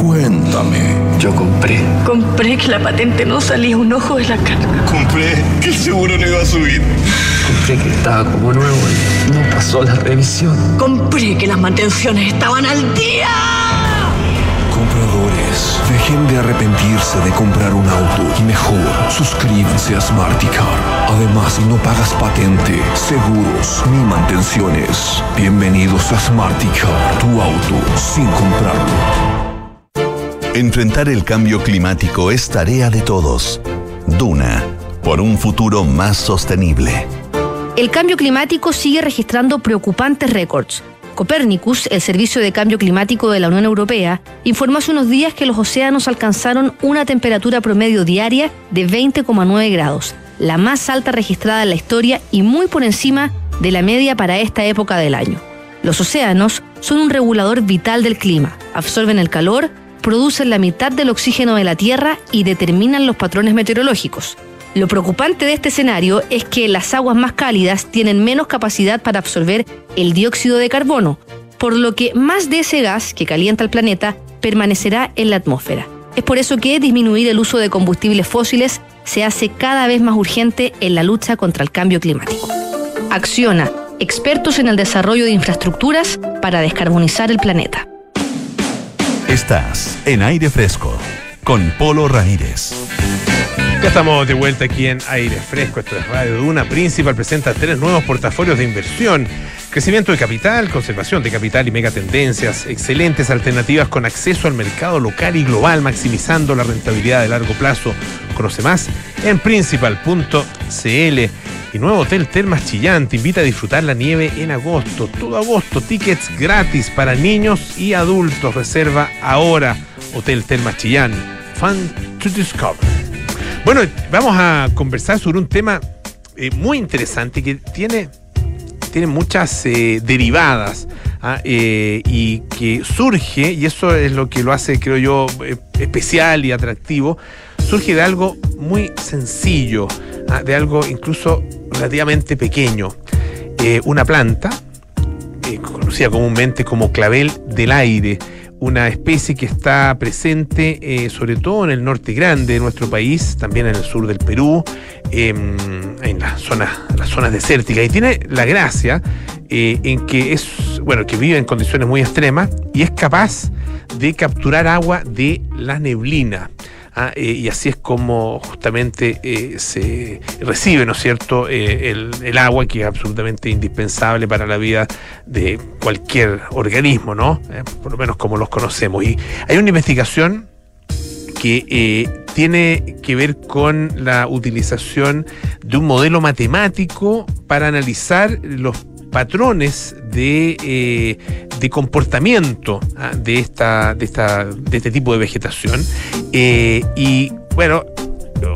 cuéntame. Yo compré. Compré que la patente no salía un ojo de la cara. Compré que el seguro no iba a subir. Compré que estaba como nuevo y no pasó la revisión. Compré que las mantenciones estaban al día. Compradores dejen de arrepentirse de comprar un auto y mejor suscríbanse a Smarticar. Además, si no pagas patente, seguros ni mantenciones, bienvenidos a Smarticar, tu auto sin comprarlo. Enfrentar el cambio climático es tarea de todos. Duna, por un futuro más sostenible. El cambio climático sigue registrando preocupantes récords. Copernicus, el Servicio de Cambio Climático de la Unión Europea, informó hace unos días que los océanos alcanzaron una temperatura promedio diaria de 20,9 grados, la más alta registrada en la historia y muy por encima de la media para esta época del año. Los océanos son un regulador vital del clima, absorben el calor, producen la mitad del oxígeno de la Tierra y determinan los patrones meteorológicos. Lo preocupante de este escenario es que las aguas más cálidas tienen menos capacidad para absorber el dióxido de carbono, por lo que más de ese gas que calienta el planeta permanecerá en la atmósfera. Es por eso que disminuir el uso de combustibles fósiles se hace cada vez más urgente en la lucha contra el cambio climático. Acciona, expertos en el desarrollo de infraestructuras para descarbonizar el planeta. Estás en aire fresco con Polo Ramírez. Ya estamos de vuelta aquí en Aire Fresco, esto es Radio Duna. Principal presenta tres nuevos portafolios de inversión. Crecimiento de capital, conservación de capital y megatendencias. Excelentes alternativas con acceso al mercado local y global, maximizando la rentabilidad de largo plazo. Conoce más en principal.cl. Y nuevo Hotel Termas Chillán te invita a disfrutar la nieve en agosto. Todo agosto, tickets gratis para niños y adultos. Reserva ahora. Hotel Termas Chillán. Fun to discover. Bueno, vamos a conversar sobre un tema eh, muy interesante que tiene, tiene muchas eh, derivadas ¿ah? eh, y que surge, y eso es lo que lo hace, creo yo, especial y atractivo, surge de algo muy sencillo, ¿ah? de algo incluso relativamente pequeño. una planta, conocida comúnmente como clavel del aire, una especie que está presente eh, sobre todo en el norte grande de nuestro país, también en el sur del Perú, em, en las zonas, las zonas desérticas. Y tiene la gracia eh, en que es, bueno, que vive en condiciones muy extremas y es capaz de capturar agua de la neblina. Ah, eh, y así es como justamente eh, se recibe, ¿no es cierto?, eh, el, agua que es absolutamente indispensable para la vida de cualquier organismo, ¿no? por lo menos como los conocemos. Y hay una investigación que tiene que ver con la utilización de un modelo matemático para analizar los patrones de, eh, de comportamiento ah, de, esta, de, esta, de este tipo de vegetación. Eh, y bueno,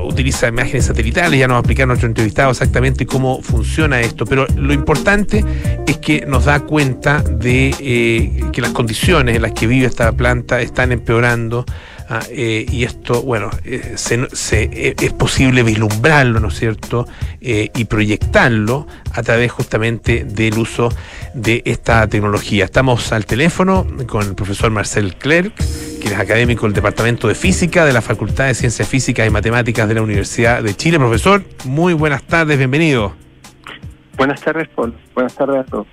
utiliza imágenes satelitales, ya nos va a explicar nuestro entrevistado exactamente cómo funciona esto, pero lo importante es que nos da cuenta de eh, que las condiciones en las que vive esta planta están empeorando Ah, eh, y esto, bueno, eh, eh, es posible vislumbrarlo, ¿no es cierto? y proyectarlo a través justamente del uso de esta tecnología. Estamos al teléfono con el profesor Marcel Clerc, que es académico del Departamento de Física de la Facultad de Ciencias Físicas y Matemáticas de la Universidad de Chile. Profesor, muy buenas tardes, bienvenido. Buenas tardes, Paul. Buenas tardes a todos.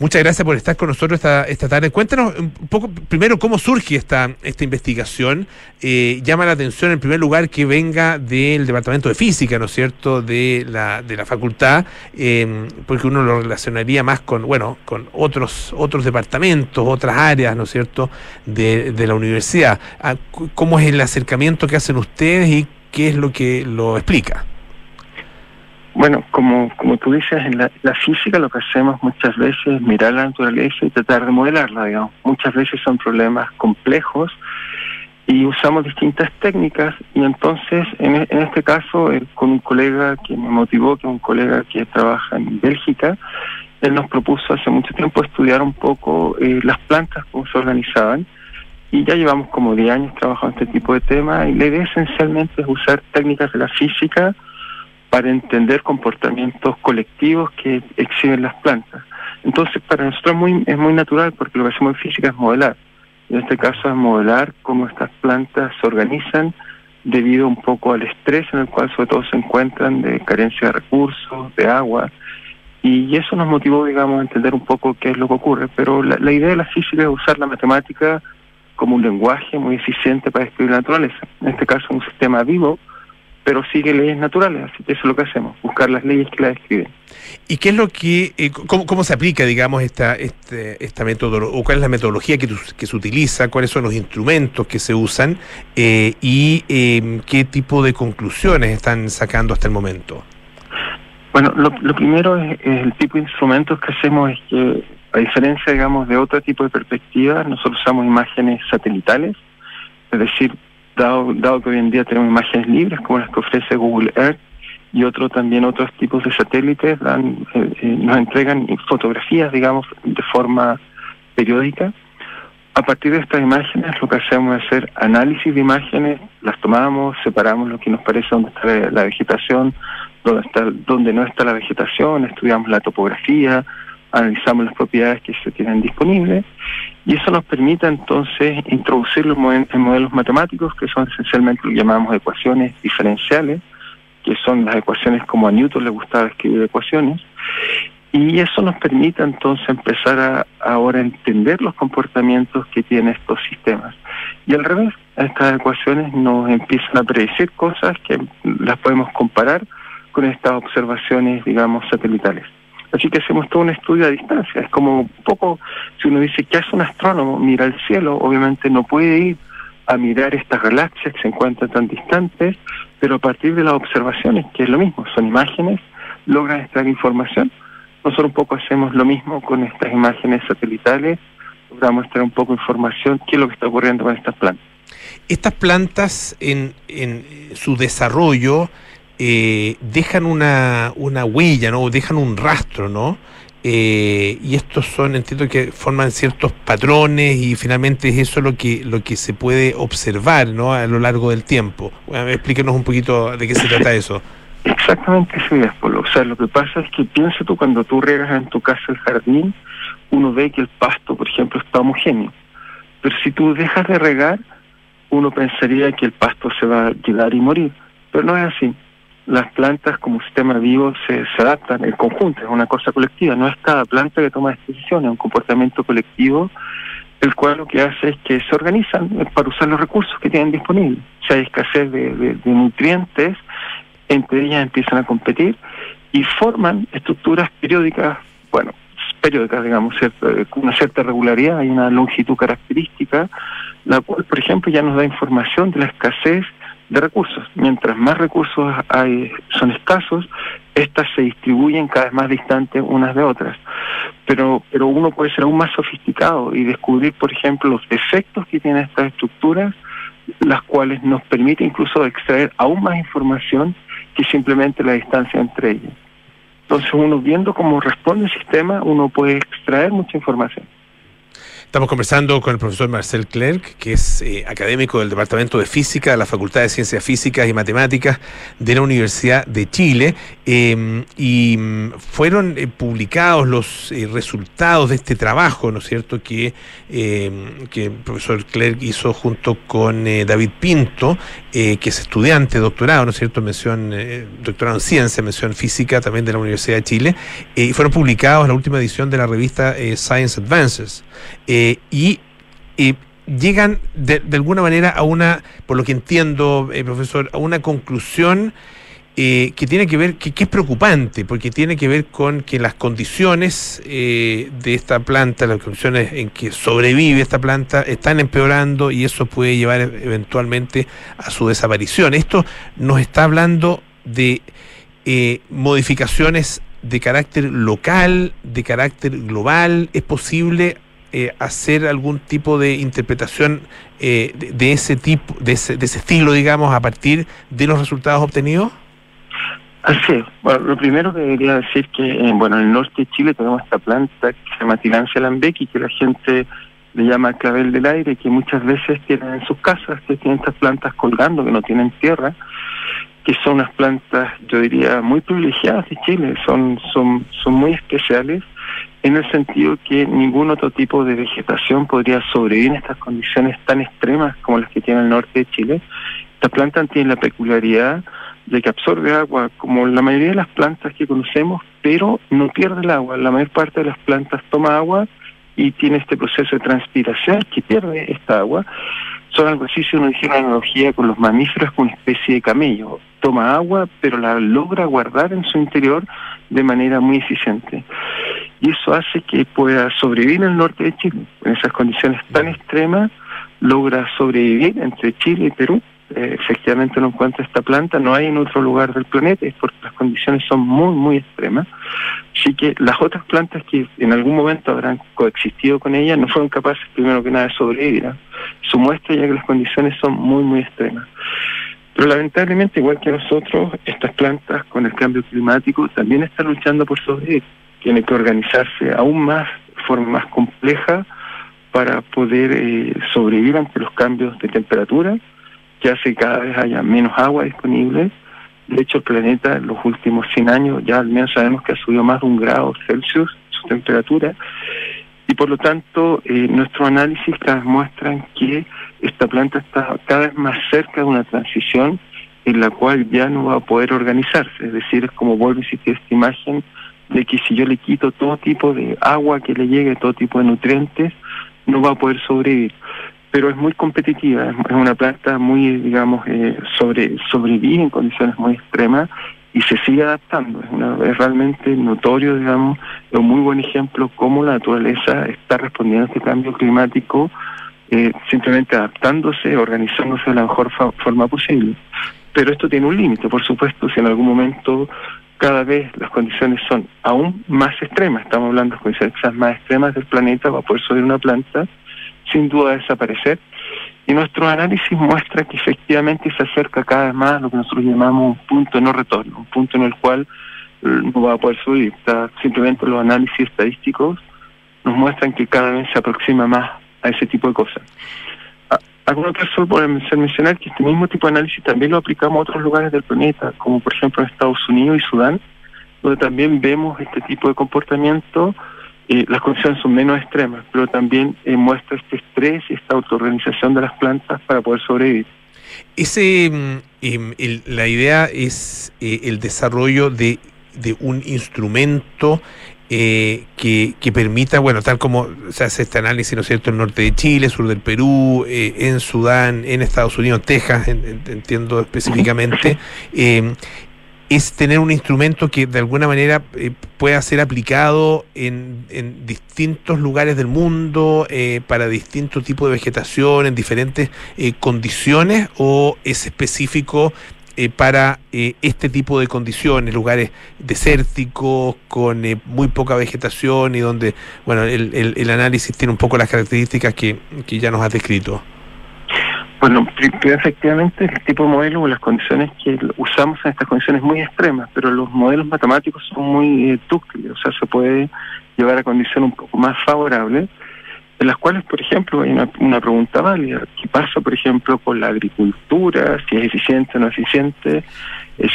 Muchas gracias por estar con nosotros esta, esta tarde. Cuéntanos un poco, primero, cómo surge esta, esta investigación. Eh, llama la atención, en primer lugar, que venga del Departamento de Física, ¿no es cierto?, de la, de la facultad, em, porque uno lo relacionaría más con, bueno, con otros, otros departamentos, otras áreas, ¿no es cierto?, de, de la universidad. Ah, ¿Cómo es el acercamiento que hacen ustedes y qué es lo que lo explica? Bueno, como, como tú dices, en la, física lo que hacemos muchas veces es mirar la naturaleza y tratar de modelarla, digamos. Muchas veces son problemas complejos y usamos distintas técnicas y entonces en, en este caso con un colega que me motivó, que es un colega que trabaja en Bélgica, él nos propuso hace mucho tiempo estudiar un poco eh, las plantas, cómo se organizaban y ya llevamos como 10 años trabajando este tipo de temas y la idea esencialmente es usar técnicas de la física para entender comportamientos colectivos que exhiben las plantas. Entonces, para nosotros es muy, es muy natural porque lo que hacemos en física es modelar. En este caso es modelar cómo estas plantas se organizan debido un poco al estrés en el cual sobre todo se encuentran de carencia de recursos, de agua, y eso nos motivó, digamos, a entender un poco qué es lo que ocurre. Pero la, la idea de la física es usar la matemática como un lenguaje muy eficiente para describir la naturaleza. En este caso, un sistema vivo, pero sigue leyes naturales, así que eso es lo que hacemos, buscar las leyes que la describen. ¿Y qué es lo que, eh, cómo, cómo, se aplica, digamos, esta, este, esta metodología, o cuál es la metodología que, que, se utiliza, cuáles son los instrumentos que se usan eh, y eh, qué tipo de conclusiones están sacando hasta el momento? Bueno, lo, lo primero es, es, el tipo de instrumentos que hacemos es que, a diferencia, digamos, de otro tipo de perspectivas, nosotros usamos imágenes satelitales, es decir, dado, que hoy en día tenemos imágenes libres como las que ofrece Google Earth y otro también otros tipos de satélites dan, eh, eh, nos entregan fotografías, digamos, de forma periódica. A partir de estas imágenes lo que hacemos es hacer análisis de imágenes, las tomamos, separamos lo que nos parece donde está la vegetación, donde, está, donde no está la vegetación, estudiamos la topografía, analizamos las propiedades que se tienen disponibles y eso nos permite entonces introducirlos en modelos matemáticos que son esencialmente lo que llamamos ecuaciones diferenciales, que son las ecuaciones como a Newton le gustaba escribir ecuaciones, y eso nos permite entonces empezar a ahora entender los comportamientos que tienen estos sistemas. Y al revés, estas ecuaciones nos empiezan a predecir cosas que las podemos comparar con estas observaciones, digamos, satelitales. Así que hacemos todo un estudio a distancia. Es como un poco, si uno dice, ¿qué hace un astrónomo? Mira el cielo, obviamente no puede ir a mirar estas galaxias que se encuentran tan distantes, pero a partir de las observaciones, que es lo mismo, son imágenes, logran extraer información. Nosotros un poco hacemos lo mismo con estas imágenes satelitales, logramos extraer un poco de información, qué es lo que está ocurriendo con estas plantas. Estas plantas en, en su desarrollo, eh, dejan una, una huella, ¿no? Dejan un rastro, ¿no? Eh, y estos son, entiendo que forman ciertos patrones y finalmente es eso lo que lo que se puede observar, ¿no? A lo largo del tiempo. Explíquenos un poquito de qué se trata eso. Exactamente es, Polo. O sea, lo que pasa es que piensa tú cuando tú regas en tu casa el jardín, uno ve que el pasto, por ejemplo, está homogéneo. Pero si tú dejas de regar, uno pensaría que el pasto se va a llegar y morir. Pero no es así las plantas como sistema vivo se, adaptan, el conjunto, es una cosa colectiva, no es cada planta que toma decisiones, es un comportamiento colectivo, el cual lo que hace es que se organizan para usar los recursos que tienen disponibles. Si hay escasez de, nutrientes, entre ellas empiezan a competir y forman estructuras periódicas, bueno, periódicas, digamos, con una cierta regularidad, hay una longitud característica, la cual, por ejemplo, ya nos da información de la escasez de recursos. Mientras más recursos hay, son escasos, estas se distribuyen cada vez más distantes unas de otras. Pero, pero uno puede ser aún más sofisticado y descubrir, por ejemplo, los efectos que tienen estas estructuras, las cuales nos permite incluso extraer aún más información que simplemente la distancia entre ellas. Entonces uno viendo cómo responde el sistema, uno puede extraer mucha información. Estamos conversando con el profesor Marcel Clerc, que es eh, académico del Departamento de Física de la Facultad de Ciencias Físicas y Matemáticas de la Universidad de Chile. Eh, y mm, fueron eh, publicados los eh, resultados de este trabajo, ¿no es cierto?, que, em, que el profesor Clerc hizo junto con David Pinto, que es estudiante, doctorado, ¿no es cierto?, mención, doctorado en ciencia, mención física también de la Universidad de Chile, y fueron publicados en la última edición de la revista Science Advances. Y, y, llegan de, de, alguna manera a una, por lo que entiendo, eh, profesor, a una conclusión eh, que tiene que ver, que, es preocupante, porque tiene que ver con que las condiciones de esta planta, las condiciones en que sobrevive esta planta, están empeorando y eso puede llevar eventualmente a su desaparición. Esto nos está hablando de modificaciones de carácter local, de carácter global, es posible eh, hacer algún tipo de interpretación eh, de, ese tipo, de ese, de ese estilo, digamos, a partir de los resultados obtenidos? Así. Bueno, lo primero que debería decir que, eh, bueno, en el norte de Chile tenemos esta planta que se llama Tilancia lambequi, que la gente le llama clavel del aire, que muchas veces tienen en sus casas, que tienen estas plantas colgando, que no tienen tierra, que son unas plantas, yo diría, muy privilegiadas de Chile, son, son, son muy especiales en el sentido que ningún otro tipo de vegetación podría sobrevivir en estas condiciones tan extremas como las que tiene el norte de Chile. Esta planta tiene la peculiaridad de que absorbe agua como la mayoría de las plantas que conocemos, pero no pierde el agua. La mayor parte de las plantas toma agua y tiene este proceso de transpiración que pierde esta agua. Son algo así, si uno una analogía con los mamíferos, con una especie de camello. Toma agua, pero la logra guardar en su interior de manera muy eficiente. Y eso hace que pueda sobrevivir en el norte de Chile. En esas condiciones tan extremas, logra sobrevivir entre Chile y Perú eh, efectivamente no encuentra esta planta, no hay en otro lugar del planeta, es porque las condiciones son muy, muy extremas. Así que las otras plantas que en algún momento habrán coexistido con ella no fueron capaces, primero que nada, de sobrevivir. ¿ah? Su muestra ya que las condiciones son muy, muy extremas. Pero lamentablemente, igual que nosotros, estas plantas con el cambio climático también están luchando por sobrevivir. Tienen que organizarse aún más, de forma más compleja, para poder eh, sobrevivir ante los cambios de temperatura que hace cada vez haya menos agua disponible. De hecho, el planeta en los últimos 100 años ya al menos sabemos que ha subido más de un grado Celsius su temperatura y por lo tanto eh, nuestros análisis muestran que esta planta está cada vez más cerca de una transición en la cual ya no va a poder organizarse. Es decir, es como vuelve a esta imagen de que si yo le quito todo tipo de agua que le llegue, todo tipo de nutrientes, no va a poder sobrevivir pero es muy competitiva, es una planta muy, digamos, eh, sobre sobrevive en condiciones muy extremas y se sigue adaptando. Es, realmente notorio, digamos, es un muy buen ejemplo cómo la naturaleza está respondiendo a este cambio climático, eh, simplemente adaptándose, organizándose de la mejor forma posible. Pero esto tiene un límite, por supuesto, si en algún momento cada vez las condiciones son aún más extremas, estamos hablando de condiciones más extremas del planeta, va a poder subir una planta, sin duda desaparecer. Y nuestro análisis muestra que efectivamente se acerca cada vez más a lo que nosotros llamamos un punto no retorno, un punto en el cual eh, no va a poder subir. simplemente los análisis estadísticos nos muestran que cada vez se aproxima más a ese tipo de cosas. Algunos casos pueden mencionar que este mismo tipo de análisis también lo aplicamos a otros lugares del planeta, como por ejemplo en Estados Unidos y Sudán, donde también vemos este tipo de comportamiento las condiciones son menos extremas, pero también eh, muestra este estrés y esta autoorganización de las plantas para poder sobrevivir. Ese, mm, em, la idea es eh, el desarrollo de, de un instrumento eh, que, que, permita, bueno, tal como se hace este análisis, ¿no es cierto?, en el norte de Chile, sur del Perú, en Sudán, en Estados Unidos, Texas, entiendo específicamente, eh, es tener un instrumento que de alguna manera eh, pueda ser aplicado en, en, distintos lugares del mundo, eh, para distintos tipos de vegetación, en diferentes eh, condiciones, o es específico para este tipo de condiciones, lugares desérticos, con muy poca vegetación y donde, bueno, el, el, el, análisis tiene un poco las características que, que ya nos has descrito. Bueno, efectivamente el tipo de modelo o las condiciones que usamos en estas condiciones muy extremas, pero los modelos matemáticos son muy eh, o sea, se puede llevar a condiciones un poco más favorables, en las cuales, por ejemplo, hay una, pregunta válida, ¿qué pasa, por ejemplo, con la agricultura? Si es eficiente o no eficiente,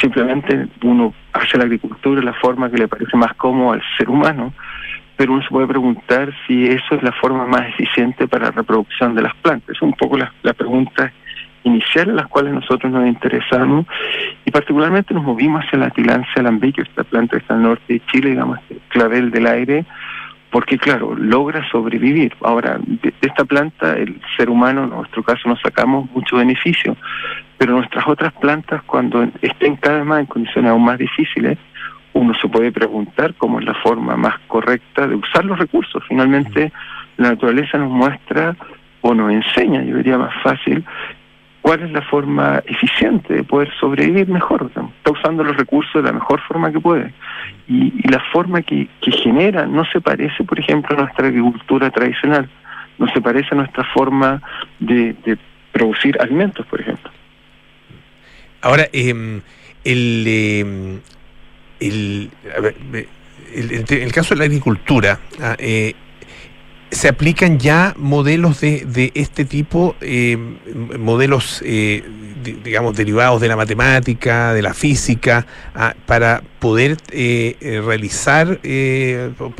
simplemente uno hace la agricultura de la forma que le parece más cómodo al ser humano, pero uno se puede preguntar si eso es la forma más eficiente para la reproducción de las plantas. Es un poco la, la pregunta inicial en las cuales nosotros nos interesamos y particularmente nos movimos hacia la tilancia alambique, esta planta que está al norte de Chile, digamos, el clavel del aire, porque claro, logra sobrevivir. Ahora, de, esta planta el ser humano, en nuestro caso, nos sacamos mucho beneficio, pero nuestras otras plantas, cuando estén cada vez más en condiciones aún más difíciles, uno se puede preguntar cómo es la forma más correcta de usar los recursos. Finalmente, la naturaleza nos muestra o nos enseña, yo diría más fácil, cuál es la forma eficiente de poder sobrevivir mejor. Está usando los recursos de la mejor forma que puede. Y, la forma que, genera no se parece, por ejemplo, a nuestra agricultura tradicional, no se parece a nuestra forma de, producir alimentos, por ejemplo. Ahora, eh, el, eh, el, el, caso de la agricultura, ah, eh, se aplican ya modelos de, de este tipo, eh, modelos, eh, digamos, derivados de la matemática, de la física, ah, para poder realizar,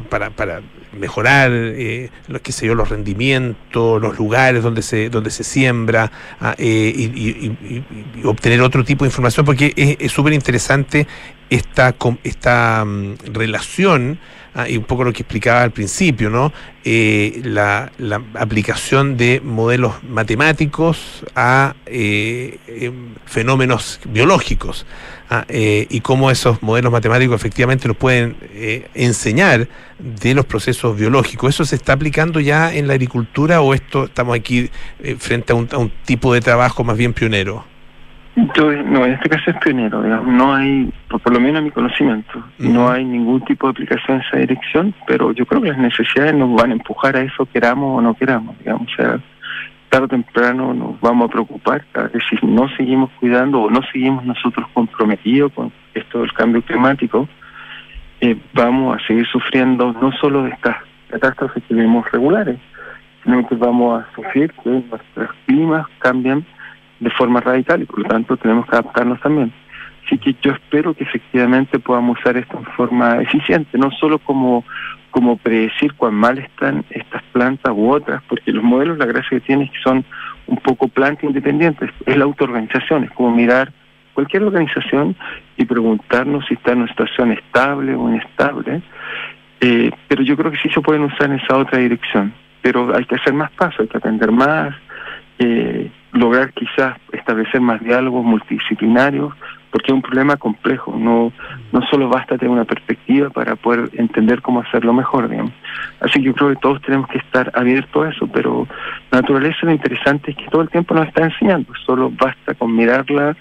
para, para mejorar eh, lo que sé yo, los rendimientos, los lugares donde se, donde se siembra ah, eh, y, obtener otro tipo de información, porque es súper interesante esta, esta mm, relación ah, y un poco lo que explicaba al principio, ¿no? Eh, la, la, aplicación de modelos matemáticos a eh, em, fenómenos biológicos. Ah, eh, y cómo esos modelos matemáticos efectivamente nos pueden eh, enseñar de los procesos biológicos. ¿Eso se está aplicando ya en la agricultura o esto estamos aquí frente a un, tipo de trabajo más bien pionero? Yo, no, en este caso es pionero, digamos, no hay, por, por lo menos a mi conocimiento, uh -huh. no hay ningún tipo de aplicación en esa dirección, pero yo creo que las necesidades nos van a empujar a eso, queramos o no queramos, digamos, o sea, tarde o temprano nos vamos a preocupar, a ver si no seguimos cuidando o no seguimos nosotros comprometidos con esto del cambio climático, eh, vamos a seguir sufriendo no solo de estas catástrofes que vemos regulares, sino que vamos a sufrir que nuestros climas cambian de forma radical y por lo tanto tenemos que adaptarnos también. Así que yo espero que efectivamente podamos usar esto en forma eficiente, no solo como, como predecir cuán mal están estas plantas u otras, porque los modelos la gracia que tienen es que son un poco plantas independientes, es la autoorganización, es como mirar cualquier organización y preguntarnos si está en una situación estable o inestable, eh, pero yo creo que sí se pueden usar en esa otra dirección, pero hay que hacer más pasos, hay que atender más, eh, lograr quizás establecer más diálogos multidisciplinarios, porque es un problema complejo, no, no solo basta tener una perspectiva para poder entender cómo hacerlo mejor, digamos. Así que yo creo que todos tenemos que estar abiertos a eso, pero la naturaleza lo interesante es que todo el tiempo nos está enseñando, solo basta con mirarla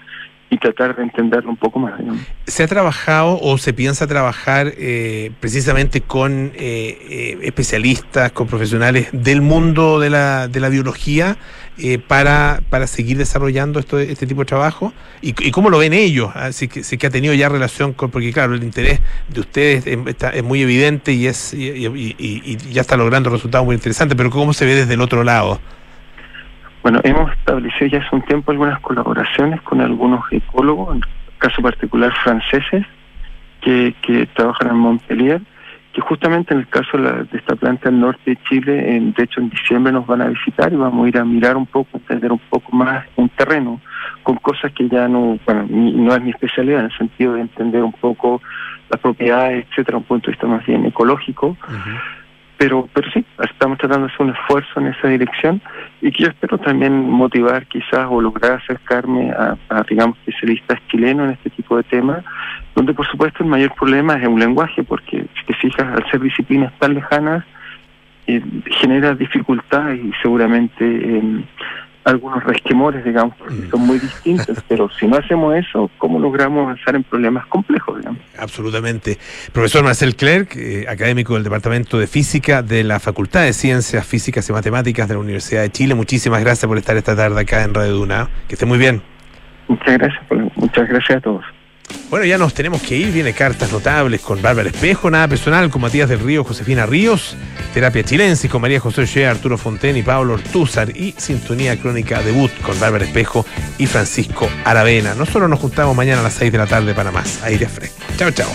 y tratar de entenderlo un poco más. ¿Se ha trabajado o se piensa trabajar eh, precisamente con eh, eh, especialistas, con profesionales del mundo de la, de la biología eh, para, para seguir desarrollando esto, este tipo de trabajo? ¿Y, cómo lo ven ellos? Así que, sí que ha tenido ya relación con, porque claro, el interés de ustedes es, está, es muy evidente y, es, y, y, y ya está logrando resultados muy interesantes, pero ¿cómo se ve desde el otro lado? Bueno, hemos establecido ya hace un tiempo algunas colaboraciones con algunos ecólogos, en caso particular franceses, que, trabajan en Montpellier, que justamente en el caso de, esta planta del norte de Chile, de hecho en diciembre nos van a visitar y vamos a ir a mirar un poco, entender un poco más un terreno, con cosas que ya no, bueno, no es mi especialidad, en el sentido de entender un poco las propiedades, etcétera, un punto de vista más bien ecológico. Pero pero sí, estamos tratando de hacer un esfuerzo en esa dirección y que yo espero también motivar quizás o lograr acercarme a, digamos, especialistas chilenos en este tipo de temas, donde por supuesto el mayor problema es un lenguaje, porque si te fijas, al ser disciplinas tan lejanas, eh, genera dificultad y seguramente eh, algunos resquemores, digamos, porque son muy distintos, pero si no hacemos eso, ¿cómo logramos avanzar en problemas complejos, digamos? Absolutamente. Profesor Marcel Clerc, eh, académico del Departamento de Física de la Facultad de Ciencias Físicas y Matemáticas de la Universidad de Chile, muchísimas gracias por estar esta tarde acá en Radio Duna. Que esté muy bien. Muchas gracias, muchas gracias a todos. Bueno, ya nos tenemos que ir. Viene cartas notables con Bárbara Espejo, nada personal con Matías del Río, Josefina Ríos, Terapia Chilensis con María José Oshea, Arturo Fonten y Pablo Ortúzar y Sintonía Crónica Debut con Bárbara Espejo y Francisco Aravena. Nosotros nos juntamos mañana a las 6 de la tarde para más aire fresco. Chao, chao.